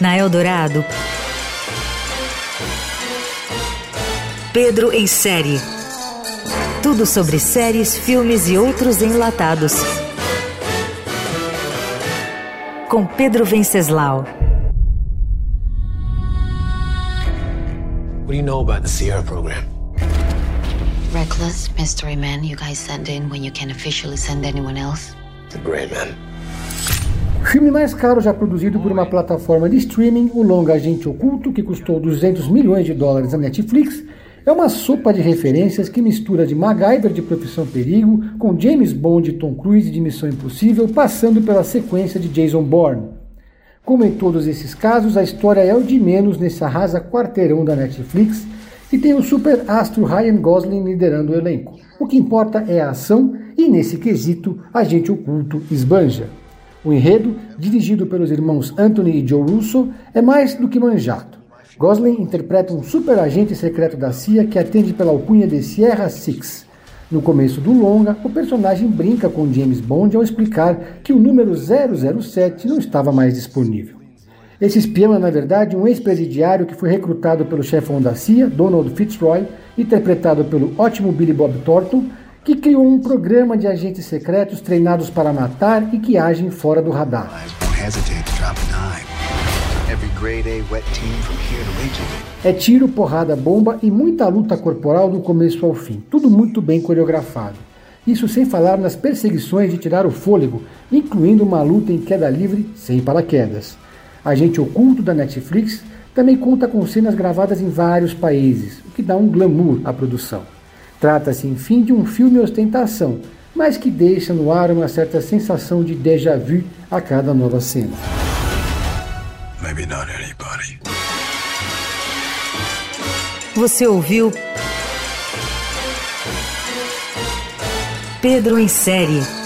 Na Eldorado, Pedro em série. Tudo sobre séries, filmes e outros enlatados. Com Pedro Venceslau. What do you know about the Sierra program? Reckless mystery man you guys send in when you can officially send anyone else? The Gray Man. Filme mais caro já produzido por uma plataforma de streaming, o longa Agente Oculto, que custou 200 milhões de dólares na Netflix, é uma sopa de referências que mistura de MacGyver de Profissão Perigo com James Bond e Tom Cruise de Missão Impossível, passando pela sequência de Jason Bourne. Como em todos esses casos, a história é o de menos nesse arrasa quarteirão da Netflix e tem o super astro Ryan Gosling liderando o elenco. O que importa é a ação e, nesse quesito, Agente Oculto esbanja. O enredo, dirigido pelos irmãos Anthony e Joe Russo, é mais do que manjado. Gosling interpreta um super agente secreto da CIA que atende pela alcunha de Sierra Six. No começo do longa, o personagem brinca com James Bond ao explicar que o número 007 não estava mais disponível. Esse espião é, na verdade, um ex-presidiário que foi recrutado pelo chefão da CIA, Donald Fitzroy, interpretado pelo ótimo Billy Bob Thornton, que criou um programa de agentes secretos treinados para matar e que agem fora do radar. É tiro, porrada, bomba e muita luta corporal do começo ao fim. Tudo muito bem coreografado. Isso sem falar nas perseguições de tirar o fôlego, incluindo uma luta em queda livre sem paraquedas. Agente Oculto da Netflix também conta com cenas gravadas em vários países, o que dá um glamour à produção. Trata-se, enfim, de um filme ostentação, mas que deixa no ar uma certa sensação de déjà vu a cada nova cena. Maybe not anybody. Você ouviu Pedro em série.